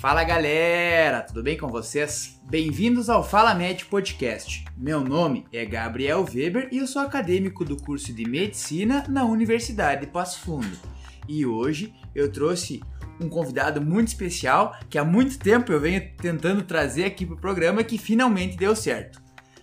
Fala galera, tudo bem com vocês? Bem-vindos ao Fala Med Podcast. Meu nome é Gabriel Weber e eu sou acadêmico do curso de Medicina na Universidade de Passo Fundo. E hoje eu trouxe um convidado muito especial que há muito tempo eu venho tentando trazer aqui para o programa que finalmente deu certo.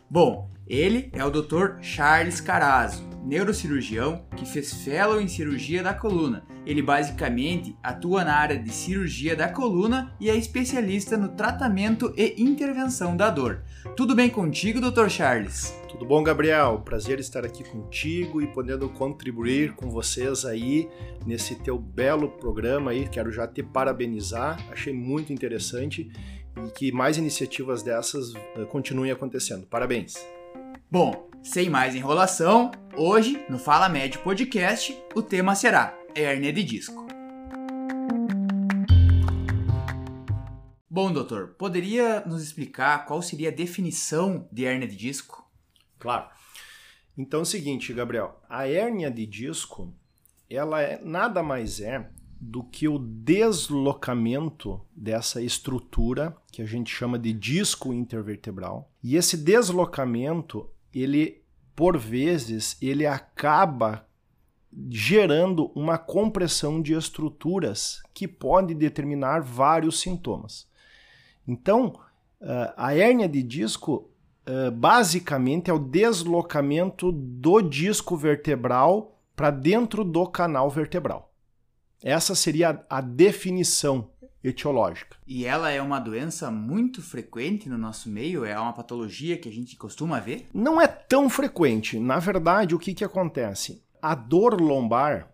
Bom, ele é o Dr. Charles Carazo, neurocirurgião que fez fellow em cirurgia da coluna. Ele basicamente atua na área de cirurgia da coluna e é especialista no tratamento e intervenção da dor. Tudo bem contigo, Dr. Charles? Tudo bom, Gabriel? Prazer estar aqui contigo e podendo contribuir com vocês aí nesse teu belo programa aí. Quero já te parabenizar, achei muito interessante e que mais iniciativas dessas eh, continuem acontecendo. Parabéns! Bom, sem mais enrolação, hoje no Fala Médio Podcast o tema será hérnia de disco. Bom, doutor, poderia nos explicar qual seria a definição de hérnia de disco? Claro. Então é o seguinte, Gabriel, a hérnia de disco, ela é nada mais é do que o deslocamento dessa estrutura que a gente chama de disco intervertebral. E esse deslocamento ele por vezes ele acaba gerando uma compressão de estruturas que pode determinar vários sintomas. Então, a hérnia de disco basicamente é o deslocamento do disco vertebral para dentro do canal vertebral. Essa seria a definição etiológica. E ela é uma doença muito frequente no nosso meio? É uma patologia que a gente costuma ver? Não é tão frequente. Na verdade, o que, que acontece? A dor lombar,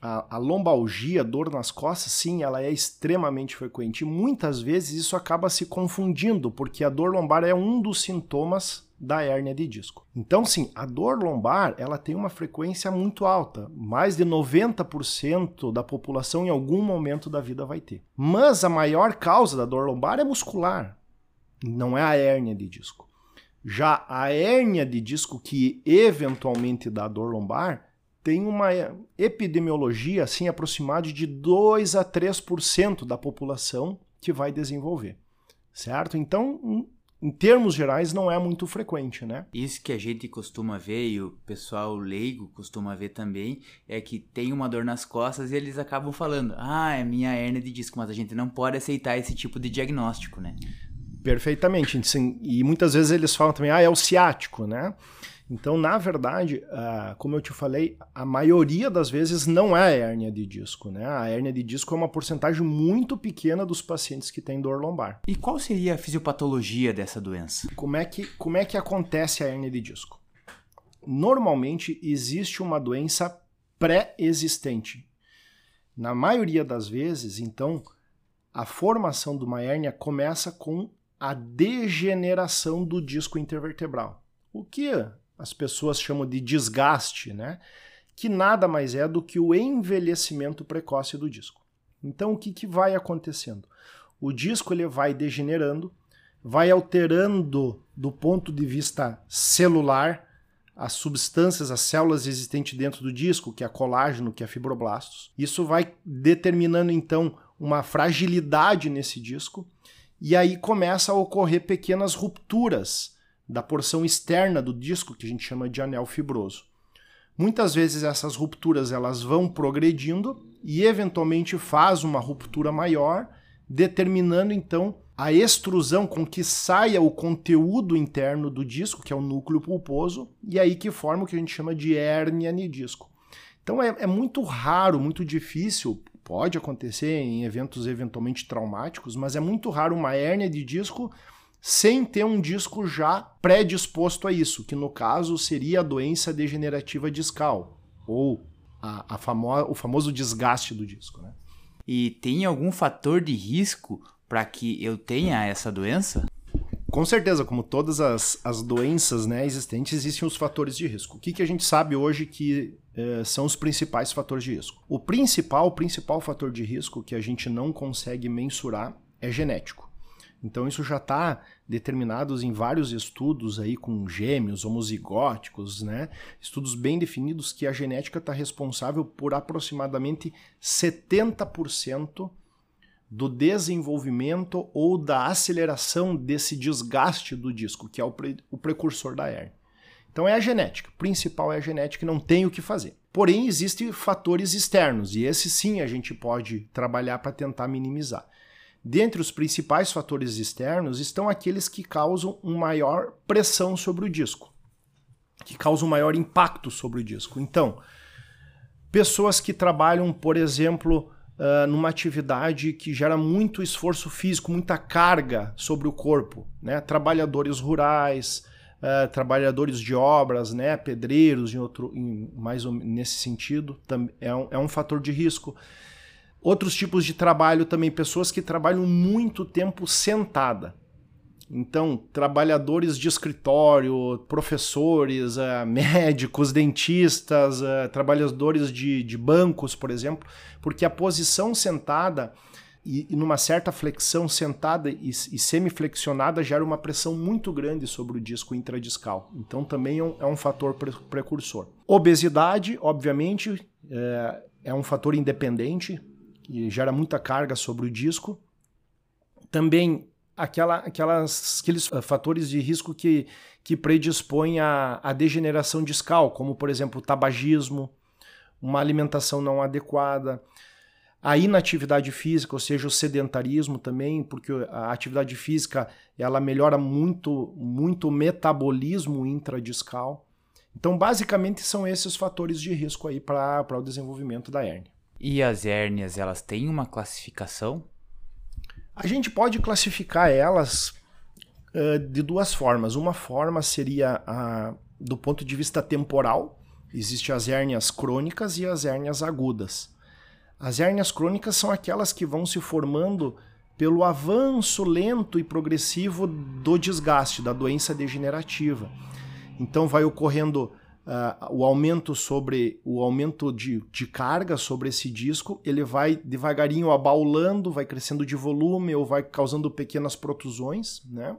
a, a lombalgia, a dor nas costas, sim, ela é extremamente frequente. E muitas vezes isso acaba se confundindo, porque a dor lombar é um dos sintomas da hérnia de disco. Então, sim, a dor lombar ela tem uma frequência muito alta, mais de 90% da população em algum momento da vida vai ter. Mas a maior causa da dor lombar é muscular, não é a hérnia de disco. Já a hérnia de disco que eventualmente dá dor lombar tem uma epidemiologia assim aproximada de 2 a 3% da população que vai desenvolver. Certo? Então, em termos gerais, não é muito frequente, né? Isso que a gente costuma ver e o pessoal leigo costuma ver também é que tem uma dor nas costas e eles acabam falando: ah, é minha hérnia de disco, mas a gente não pode aceitar esse tipo de diagnóstico, né? Perfeitamente. E muitas vezes eles falam também: ah, é o ciático, né? Então, na verdade, uh, como eu te falei, a maioria das vezes não é a hérnia de disco, né? A hérnia de disco é uma porcentagem muito pequena dos pacientes que têm dor lombar. E qual seria a fisiopatologia dessa doença? Como é que, como é que acontece a hérnia de disco? Normalmente existe uma doença pré-existente. Na maioria das vezes, então, a formação de uma hérnia começa com a degeneração do disco intervertebral. O que as pessoas chamam de desgaste, né? que nada mais é do que o envelhecimento precoce do disco. Então, o que, que vai acontecendo? O disco ele vai degenerando, vai alterando do ponto de vista celular as substâncias, as células existentes dentro do disco, que é colágeno, que é fibroblastos. Isso vai determinando então uma fragilidade nesse disco e aí começa a ocorrer pequenas rupturas da porção externa do disco, que a gente chama de anel fibroso. Muitas vezes essas rupturas elas vão progredindo e eventualmente faz uma ruptura maior, determinando então a extrusão com que saia o conteúdo interno do disco, que é o núcleo pulposo, e aí que forma o que a gente chama de hérnia de disco. Então é, é muito raro, muito difícil, pode acontecer em eventos eventualmente traumáticos, mas é muito raro uma hérnia de disco sem ter um disco já predisposto a isso, que no caso seria a doença degenerativa discal, ou a, a famo o famoso desgaste do disco. Né? E tem algum fator de risco para que eu tenha essa doença? Com certeza, como todas as, as doenças né, existentes, existem os fatores de risco. O que, que a gente sabe hoje que eh, são os principais fatores de risco? O principal, o principal fator de risco que a gente não consegue mensurar é genético. Então isso já está determinado em vários estudos aí com gêmeos homozigóticos, né? Estudos bem definidos que a genética está responsável por aproximadamente 70% do desenvolvimento ou da aceleração desse desgaste do disco, que é o, pre o precursor da hernia. Então é a genética. O principal é a genética, não tem o que fazer. Porém, existem fatores externos, e esses sim a gente pode trabalhar para tentar minimizar. Dentre os principais fatores externos estão aqueles que causam uma maior pressão sobre o disco, que causam um maior impacto sobre o disco. Então, pessoas que trabalham, por exemplo, uh, numa atividade que gera muito esforço físico, muita carga sobre o corpo, né? trabalhadores rurais, uh, trabalhadores de obras, né, pedreiros, em outro, em, mais nesse sentido, é um, é um fator de risco. Outros tipos de trabalho também, pessoas que trabalham muito tempo sentada. Então, trabalhadores de escritório, professores, uh, médicos, dentistas, uh, trabalhadores de, de bancos, por exemplo, porque a posição sentada e, e numa certa flexão sentada e, e semiflexionada gera uma pressão muito grande sobre o disco intradiscal. Então também é um, é um fator pre precursor. Obesidade, obviamente, é, é um fator independente que gera muita carga sobre o disco. Também aquela, aquelas, aqueles eh, fatores de risco que, que predispõem à degeneração discal, como por exemplo o tabagismo, uma alimentação não adequada, a inatividade física, ou seja, o sedentarismo também, porque a atividade física ela melhora muito, muito o metabolismo intradiscal. Então, basicamente, são esses fatores de risco aí para o desenvolvimento da hérnia. E as hérnias, elas têm uma classificação? A gente pode classificar elas uh, de duas formas. Uma forma seria a, do ponto de vista temporal. Existem as hérnias crônicas e as hérnias agudas. As hérnias crônicas são aquelas que vão se formando pelo avanço lento e progressivo do desgaste, da doença degenerativa. Então vai ocorrendo uh, o aumento sobre o aumento de, de carga sobre esse disco, ele vai devagarinho abaulando, vai crescendo de volume ou vai causando pequenas protusões, né?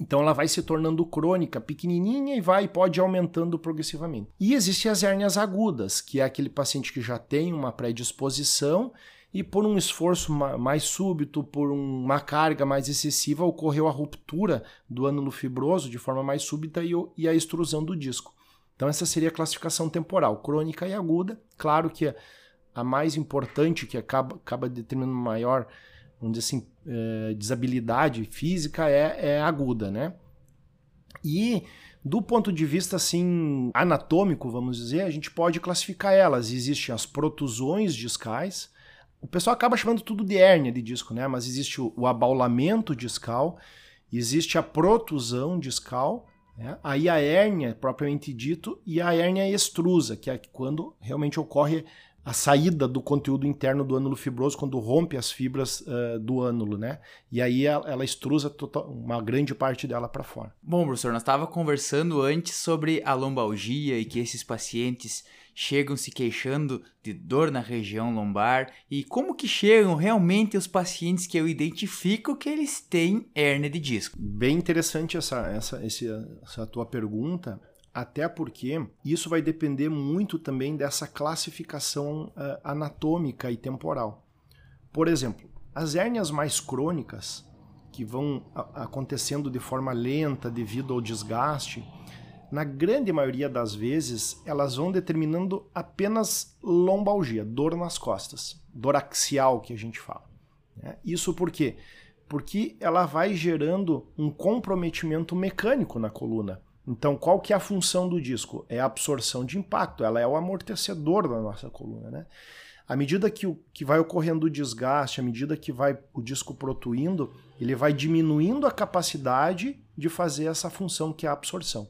Então ela vai se tornando crônica, pequenininha e vai pode aumentando progressivamente. E existem as hérnias agudas, que é aquele paciente que já tem uma predisposição e por um esforço mais súbito, por uma carga mais excessiva, ocorreu a ruptura do ânulo fibroso de forma mais súbita e a extrusão do disco. Então essa seria a classificação temporal, crônica e aguda. Claro que a mais importante, que acaba, acaba determinando maior vamos dizer assim, é, desabilidade física é, é aguda, né? E do ponto de vista assim anatômico, vamos dizer, a gente pode classificar elas. Existem as protusões discais. O pessoal acaba chamando tudo de hérnia de disco, né? Mas existe o, o abaulamento discal, existe a protusão discal, né? aí a hérnia propriamente dito e a hérnia extrusa, que é quando realmente ocorre a saída do conteúdo interno do ânulo fibroso quando rompe as fibras uh, do ânulo, né? E aí ela, ela extrusa total, uma grande parte dela para fora. Bom, professor, nós estava conversando antes sobre a lombalgia e que esses pacientes chegam se queixando de dor na região lombar e como que chegam realmente os pacientes que eu identifico que eles têm hernia de disco. Bem interessante essa, essa, essa tua pergunta até porque isso vai depender muito também dessa classificação uh, anatômica e temporal. Por exemplo, as hérnias mais crônicas, que vão acontecendo de forma lenta devido ao desgaste, na grande maioria das vezes, elas vão determinando apenas lombalgia, dor nas costas, dor axial que a gente fala. Né? Isso por quê? Porque ela vai gerando um comprometimento mecânico na coluna. Então, qual que é a função do disco? É a absorção de impacto, ela é o amortecedor da nossa coluna, né? À medida que, o, que vai ocorrendo o desgaste, à medida que vai o disco protuindo, ele vai diminuindo a capacidade de fazer essa função que é a absorção.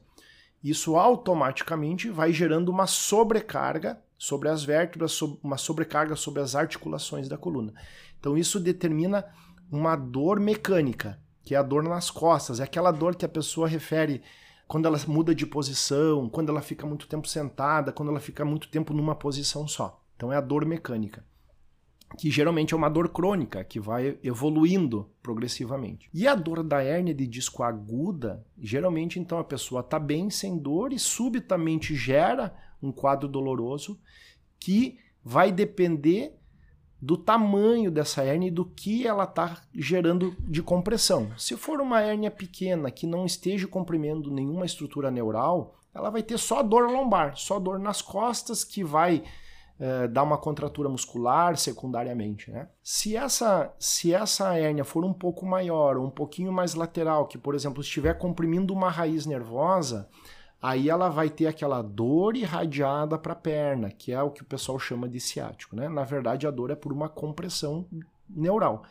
Isso automaticamente vai gerando uma sobrecarga sobre as vértebras, uma sobrecarga sobre as articulações da coluna. Então isso determina uma dor mecânica, que é a dor nas costas, é aquela dor que a pessoa refere quando ela muda de posição, quando ela fica muito tempo sentada, quando ela fica muito tempo numa posição só. Então é a dor mecânica, que geralmente é uma dor crônica, que vai evoluindo progressivamente. E a dor da hérnia de disco aguda, geralmente então a pessoa está bem sem dor e subitamente gera um quadro doloroso que vai depender do tamanho dessa hérnia e do que ela está gerando de compressão. Se for uma hérnia pequena que não esteja comprimindo nenhuma estrutura neural, ela vai ter só dor lombar, só dor nas costas que vai é, dar uma contratura muscular secundariamente. Né? Se, essa, se essa hérnia for um pouco maior um pouquinho mais lateral, que por exemplo estiver comprimindo uma raiz nervosa, aí ela vai ter aquela dor irradiada para a perna, que é o que o pessoal chama de ciático. Né? Na verdade, a dor é por uma compressão neural.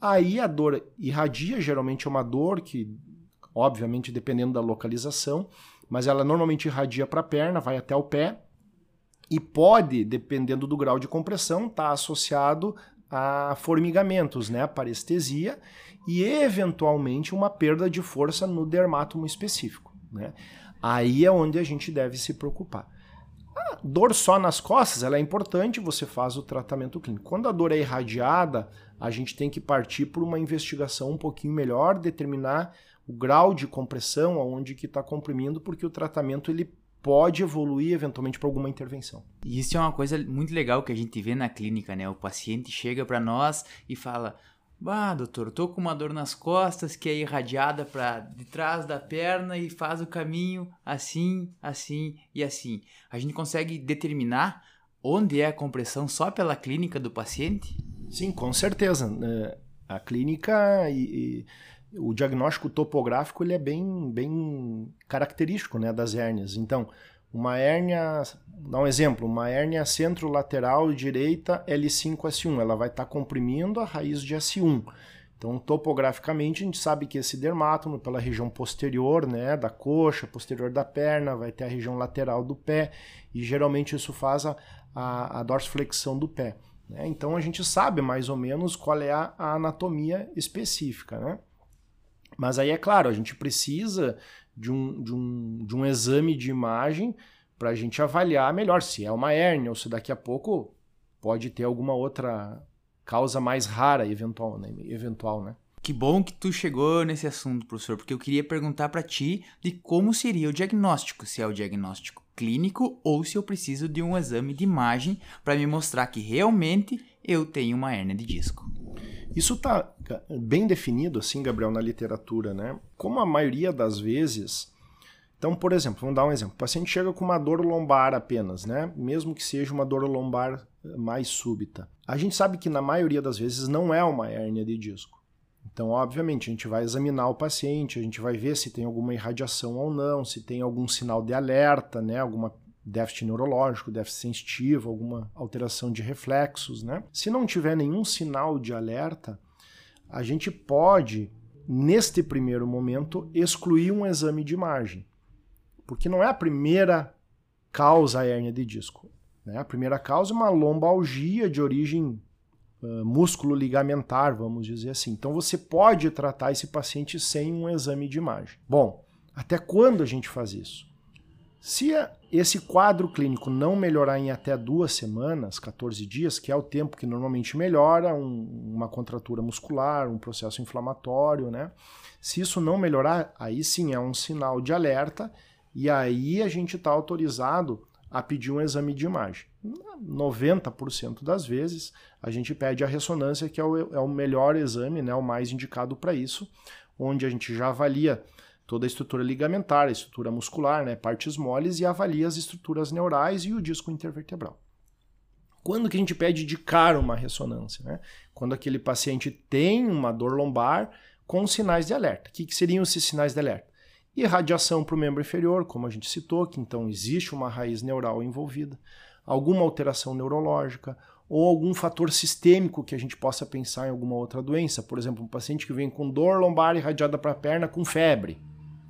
Aí a dor irradia, geralmente é uma dor que, obviamente, dependendo da localização, mas ela normalmente irradia para a perna, vai até o pé e pode, dependendo do grau de compressão, estar tá associado a formigamentos, né, parestesia e eventualmente uma perda de força no dermátomo específico. Né? Aí é onde a gente deve se preocupar. A dor só nas costas, ela é importante, você faz o tratamento clínico. Quando a dor é irradiada, a gente tem que partir por uma investigação um pouquinho melhor, determinar o grau de compressão, aonde que está comprimindo, porque o tratamento ele pode evoluir eventualmente para alguma intervenção. E isso é uma coisa muito legal que a gente vê na clínica, né? O paciente chega para nós e fala: "Bah, doutor, tô com uma dor nas costas que é irradiada para de trás da perna e faz o caminho assim, assim e assim". A gente consegue determinar onde é a compressão só pela clínica do paciente? Sim, com certeza. É, a clínica e o diagnóstico topográfico ele é bem, bem característico né, das hérnias. Então, uma hérnia, dá um exemplo, uma hérnia centro-lateral direita L5S1, ela vai estar tá comprimindo a raiz de S1. Então, topograficamente, a gente sabe que esse dermátomo, pela região posterior, né, da coxa, posterior da perna, vai ter a região lateral do pé, e geralmente isso faz a, a, a dorsiflexão do pé. Né? Então, a gente sabe mais ou menos qual é a, a anatomia específica, né? Mas aí é claro, a gente precisa de um, de um, de um exame de imagem para a gente avaliar melhor se é uma hérnia ou se daqui a pouco pode ter alguma outra causa mais rara eventual, né? eventual, né? Que bom que tu chegou nesse assunto, professor, porque eu queria perguntar para ti de como seria o diagnóstico, se é o diagnóstico clínico ou se eu preciso de um exame de imagem para me mostrar que realmente eu tenho uma hérnia de disco. Isso está bem definido, assim, Gabriel, na literatura, né? Como a maioria das vezes. Então, por exemplo, vamos dar um exemplo. O paciente chega com uma dor lombar apenas, né? Mesmo que seja uma dor lombar eh, mais súbita. A gente sabe que na maioria das vezes não é uma hérnia de disco. Então, obviamente, a gente vai examinar o paciente, a gente vai ver se tem alguma irradiação ou não, se tem algum sinal de alerta, né? Alguma déficit neurológico, déficit sensitivo, alguma alteração de reflexos, né? Se não tiver nenhum sinal de alerta, a gente pode, neste primeiro momento, excluir um exame de imagem. Porque não é a primeira causa a hérnia de disco. Né? A primeira causa é uma lombalgia de origem uh, músculo-ligamentar, vamos dizer assim. Então você pode tratar esse paciente sem um exame de imagem. Bom, até quando a gente faz isso? Se esse quadro clínico não melhorar em até duas semanas, 14 dias, que é o tempo que normalmente melhora um, uma contratura muscular, um processo inflamatório, né? Se isso não melhorar, aí sim é um sinal de alerta e aí a gente está autorizado a pedir um exame de imagem. 90% das vezes a gente pede a ressonância, que é o, é o melhor exame, né, o mais indicado para isso, onde a gente já avalia toda a estrutura ligamentar, a estrutura muscular, né, partes moles e avalia as estruturas neurais e o disco intervertebral. Quando que a gente pede de cara uma ressonância? Né? Quando aquele paciente tem uma dor lombar com sinais de alerta. O que, que seriam esses sinais de alerta? Irradiação para o membro inferior, como a gente citou, que então existe uma raiz neural envolvida, alguma alteração neurológica, ou algum fator sistêmico que a gente possa pensar em alguma outra doença. Por exemplo, um paciente que vem com dor lombar irradiada para a perna com febre.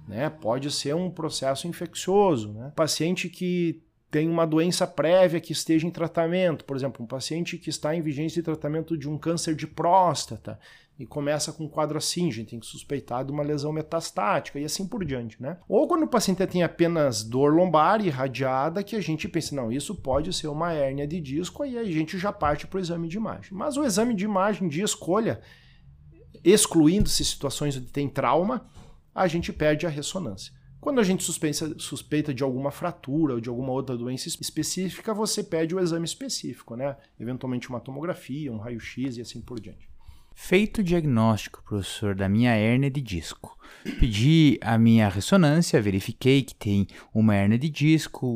Né? Pode ser um processo infeccioso. Né? Paciente que tem uma doença prévia que esteja em tratamento, por exemplo, um paciente que está em vigência de tratamento de um câncer de próstata e começa com um quadro assim, a gente tem que suspeitar de uma lesão metastática e assim por diante, né? Ou quando o paciente tem apenas dor lombar irradiada, que a gente pensa, não, isso pode ser uma hérnia de disco, aí a gente já parte para o exame de imagem. Mas o exame de imagem de escolha, excluindo-se situações onde tem trauma, a gente perde a ressonância. Quando a gente suspeita, suspeita de alguma fratura ou de alguma outra doença específica, você pede o exame específico, né? Eventualmente uma tomografia, um raio-x e assim por diante. Feito o diagnóstico, professor, da minha hérnia de disco, pedi a minha ressonância, verifiquei que tem uma hérnia de disco,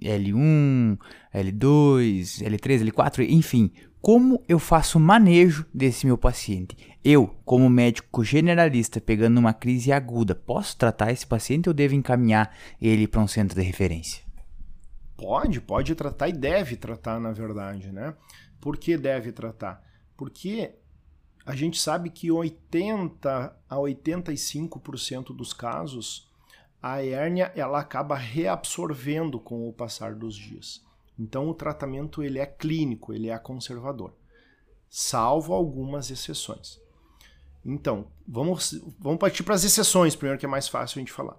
L1, L2, L3, L4, enfim. Como eu faço manejo desse meu paciente? Eu, como médico generalista, pegando uma crise aguda, posso tratar esse paciente ou devo encaminhar ele para um centro de referência? Pode, pode tratar e deve tratar, na verdade, né? Por que deve tratar? Porque a gente sabe que 80 a 85% dos casos a hérnia ela acaba reabsorvendo com o passar dos dias. Então o tratamento ele é clínico, ele é conservador, salvo algumas exceções. Então, vamos, vamos partir para as exceções primeiro, que é mais fácil a gente falar.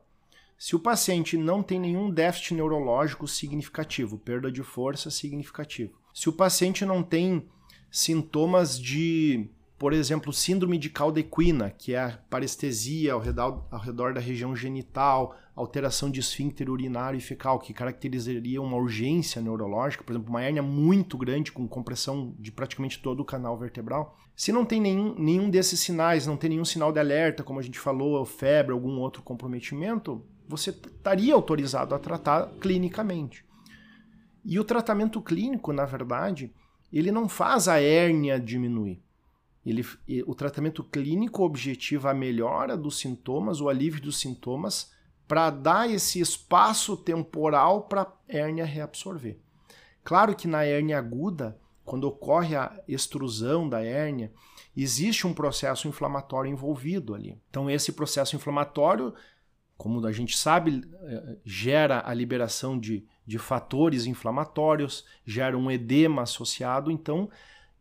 Se o paciente não tem nenhum déficit neurológico significativo, perda de força significativo, se o paciente não tem sintomas de por exemplo, síndrome de caldequina, que é a parestesia ao redor, ao redor da região genital, alteração de esfíncter urinário e fecal, que caracterizaria uma urgência neurológica, por exemplo, uma hérnia muito grande com compressão de praticamente todo o canal vertebral. Se não tem nenhum, nenhum desses sinais, não tem nenhum sinal de alerta, como a gente falou, febre, algum outro comprometimento, você estaria autorizado a tratar clinicamente. E o tratamento clínico, na verdade, ele não faz a hérnia diminuir ele, o tratamento clínico objetiva a melhora dos sintomas, o alívio dos sintomas, para dar esse espaço temporal para a hérnia reabsorver. Claro que na hérnia aguda, quando ocorre a extrusão da hérnia, existe um processo inflamatório envolvido ali. Então, esse processo inflamatório, como a gente sabe, eh, gera a liberação de, de fatores inflamatórios, gera um edema associado. Então,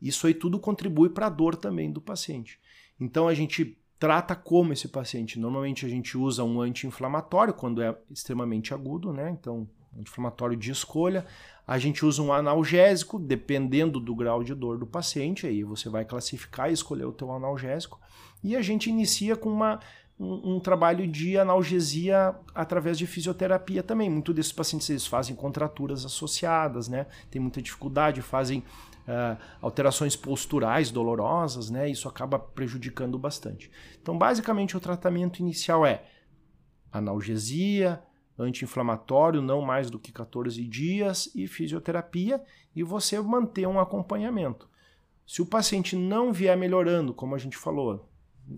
isso aí tudo contribui para a dor também do paciente. Então a gente trata como esse paciente. Normalmente a gente usa um anti-inflamatório quando é extremamente agudo, né? Então, anti-inflamatório de escolha. A gente usa um analgésico, dependendo do grau de dor do paciente, aí você vai classificar e escolher o teu analgésico. E a gente inicia com uma, um, um trabalho de analgesia através de fisioterapia também. Muitos desses pacientes eles fazem contraturas associadas, né? Tem muita dificuldade, fazem uh, alterações posturais dolorosas, né? Isso acaba prejudicando bastante. Então, basicamente, o tratamento inicial é analgesia, anti-inflamatório, não mais do que 14 dias, e fisioterapia, e você manter um acompanhamento. Se o paciente não vier melhorando, como a gente falou,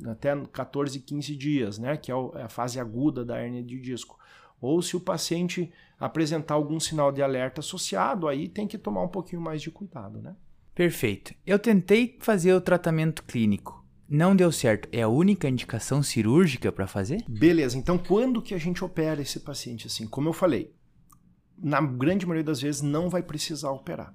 até 14, 15 dias, né, que é, é a fase aguda da hernia de disco, ou se o paciente apresentar algum sinal de alerta associado, aí tem que tomar um pouquinho mais de cuidado, né? Perfeito. Eu tentei fazer o tratamento clínico. Não deu certo. É a única indicação cirúrgica para fazer? Beleza. Então, quando que a gente opera esse paciente assim? Como eu falei, na grande maioria das vezes não vai precisar operar.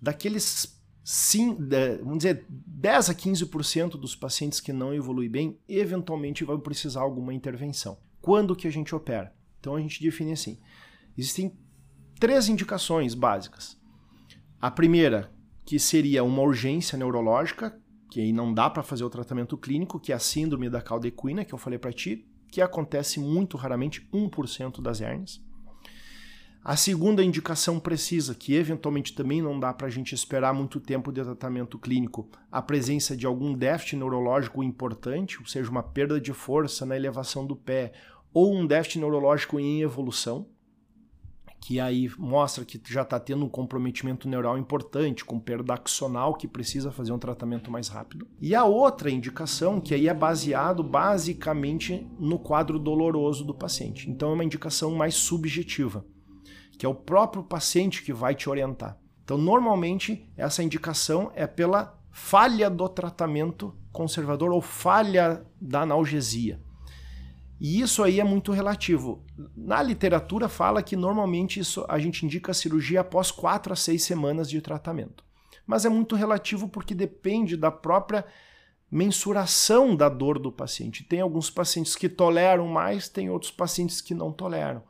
Daqueles sim, vamos dizer, 10 a 15% dos pacientes que não evoluem bem, eventualmente vão precisar alguma intervenção. Quando que a gente opera? Então a gente define assim: existem três indicações básicas. A primeira, que seria uma urgência neurológica, que aí não dá para fazer o tratamento clínico, que é a síndrome da caldequina, que eu falei para ti, que acontece muito raramente, 1% das hérnias. A segunda indicação precisa, que eventualmente também não dá para a gente esperar muito tempo de tratamento clínico, a presença de algum déficit neurológico importante, ou seja, uma perda de força na elevação do pé ou um déficit neurológico em evolução, que aí mostra que já está tendo um comprometimento neural importante, com perda axonal, que precisa fazer um tratamento mais rápido. E a outra indicação, que aí é baseado basicamente no quadro doloroso do paciente. Então é uma indicação mais subjetiva, que é o próprio paciente que vai te orientar. Então, normalmente, essa indicação é pela falha do tratamento conservador ou falha da analgesia. E isso aí é muito relativo. Na literatura fala que normalmente isso, a gente indica a cirurgia após 4 a 6 semanas de tratamento. Mas é muito relativo porque depende da própria mensuração da dor do paciente. Tem alguns pacientes que toleram mais, tem outros pacientes que não toleram.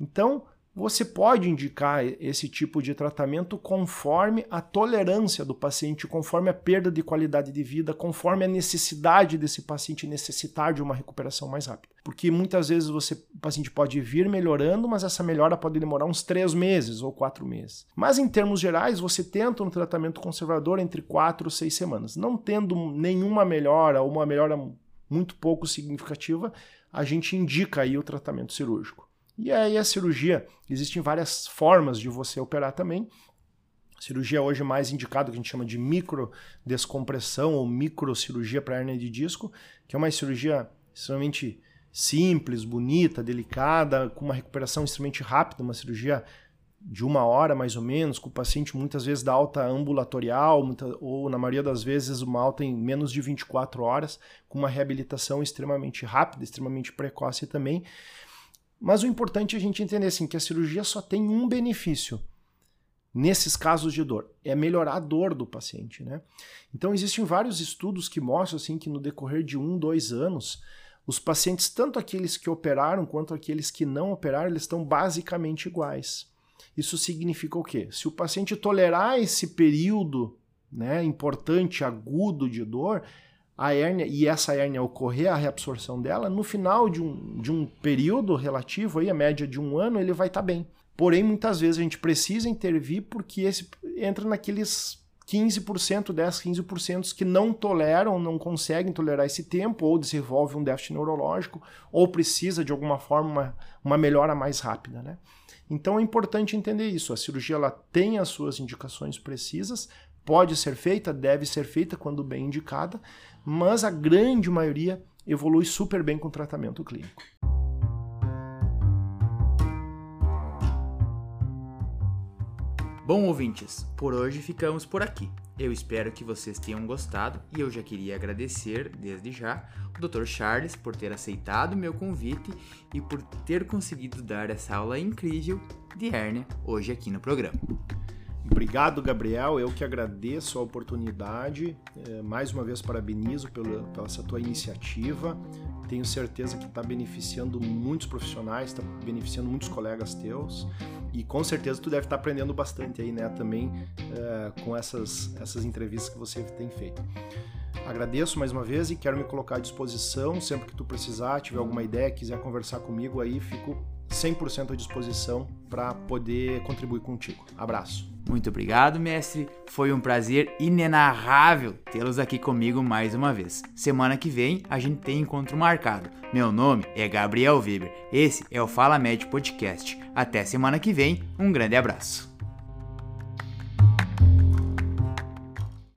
Então, você pode indicar esse tipo de tratamento conforme a tolerância do paciente, conforme a perda de qualidade de vida, conforme a necessidade desse paciente necessitar de uma recuperação mais rápida. Porque muitas vezes você, o paciente pode vir melhorando, mas essa melhora pode demorar uns três meses ou quatro meses. Mas em termos gerais, você tenta um tratamento conservador entre quatro ou seis semanas. Não tendo nenhuma melhora ou uma melhora muito pouco significativa, a gente indica aí o tratamento cirúrgico. E aí a cirurgia, existem várias formas de você operar também. A cirurgia hoje mais indicada, que a gente chama de microdescompressão ou microcirurgia para hernia de disco, que é uma cirurgia extremamente simples, bonita, delicada, com uma recuperação extremamente rápida, uma cirurgia de uma hora mais ou menos, com o paciente muitas vezes da alta ambulatorial, muita, ou na maioria das vezes uma alta em menos de 24 horas, com uma reabilitação extremamente rápida, extremamente precoce também. Mas o importante é a gente entender assim, que a cirurgia só tem um benefício nesses casos de dor, é melhorar a dor do paciente. Né? Então existem vários estudos que mostram assim, que no decorrer de um, dois anos, os pacientes, tanto aqueles que operaram quanto aqueles que não operaram, eles estão basicamente iguais. Isso significa o quê? Se o paciente tolerar esse período né, importante, agudo de dor, a hérnia e essa hérnia ocorrer a reabsorção dela, no final de um, de um período relativo, aí, a média de um ano, ele vai estar tá bem. Porém, muitas vezes a gente precisa intervir porque esse entra naqueles 15%, 10, 15% que não toleram, não conseguem tolerar esse tempo, ou desenvolve um déficit neurológico, ou precisa de alguma forma uma, uma melhora mais rápida. Né? Então é importante entender isso. A cirurgia ela tem as suas indicações precisas, pode ser feita, deve ser feita quando bem indicada, mas a grande maioria evolui super bem com o tratamento clínico. Bom, ouvintes, por hoje ficamos por aqui. Eu espero que vocês tenham gostado e eu já queria agradecer desde já o Dr. Charles por ter aceitado meu convite e por ter conseguido dar essa aula incrível de hérnia hoje aqui no programa. Obrigado, Gabriel. Eu que agradeço a oportunidade. É, mais uma vez, parabenizo pela, pela essa tua iniciativa. Tenho certeza que está beneficiando muitos profissionais, está beneficiando muitos colegas teus. E com certeza tu deve estar tá aprendendo bastante aí, né, também é, com essas, essas entrevistas que você tem feito. Agradeço mais uma vez e quero me colocar à disposição sempre que tu precisar, tiver alguma ideia, quiser conversar comigo aí, fico 100% à disposição para poder contribuir contigo. Abraço. Muito obrigado, mestre. Foi um prazer inenarrável tê-los aqui comigo mais uma vez. Semana que vem a gente tem encontro marcado. Meu nome é Gabriel Weber. Esse é o Fala Médio Podcast. Até semana que vem. Um grande abraço.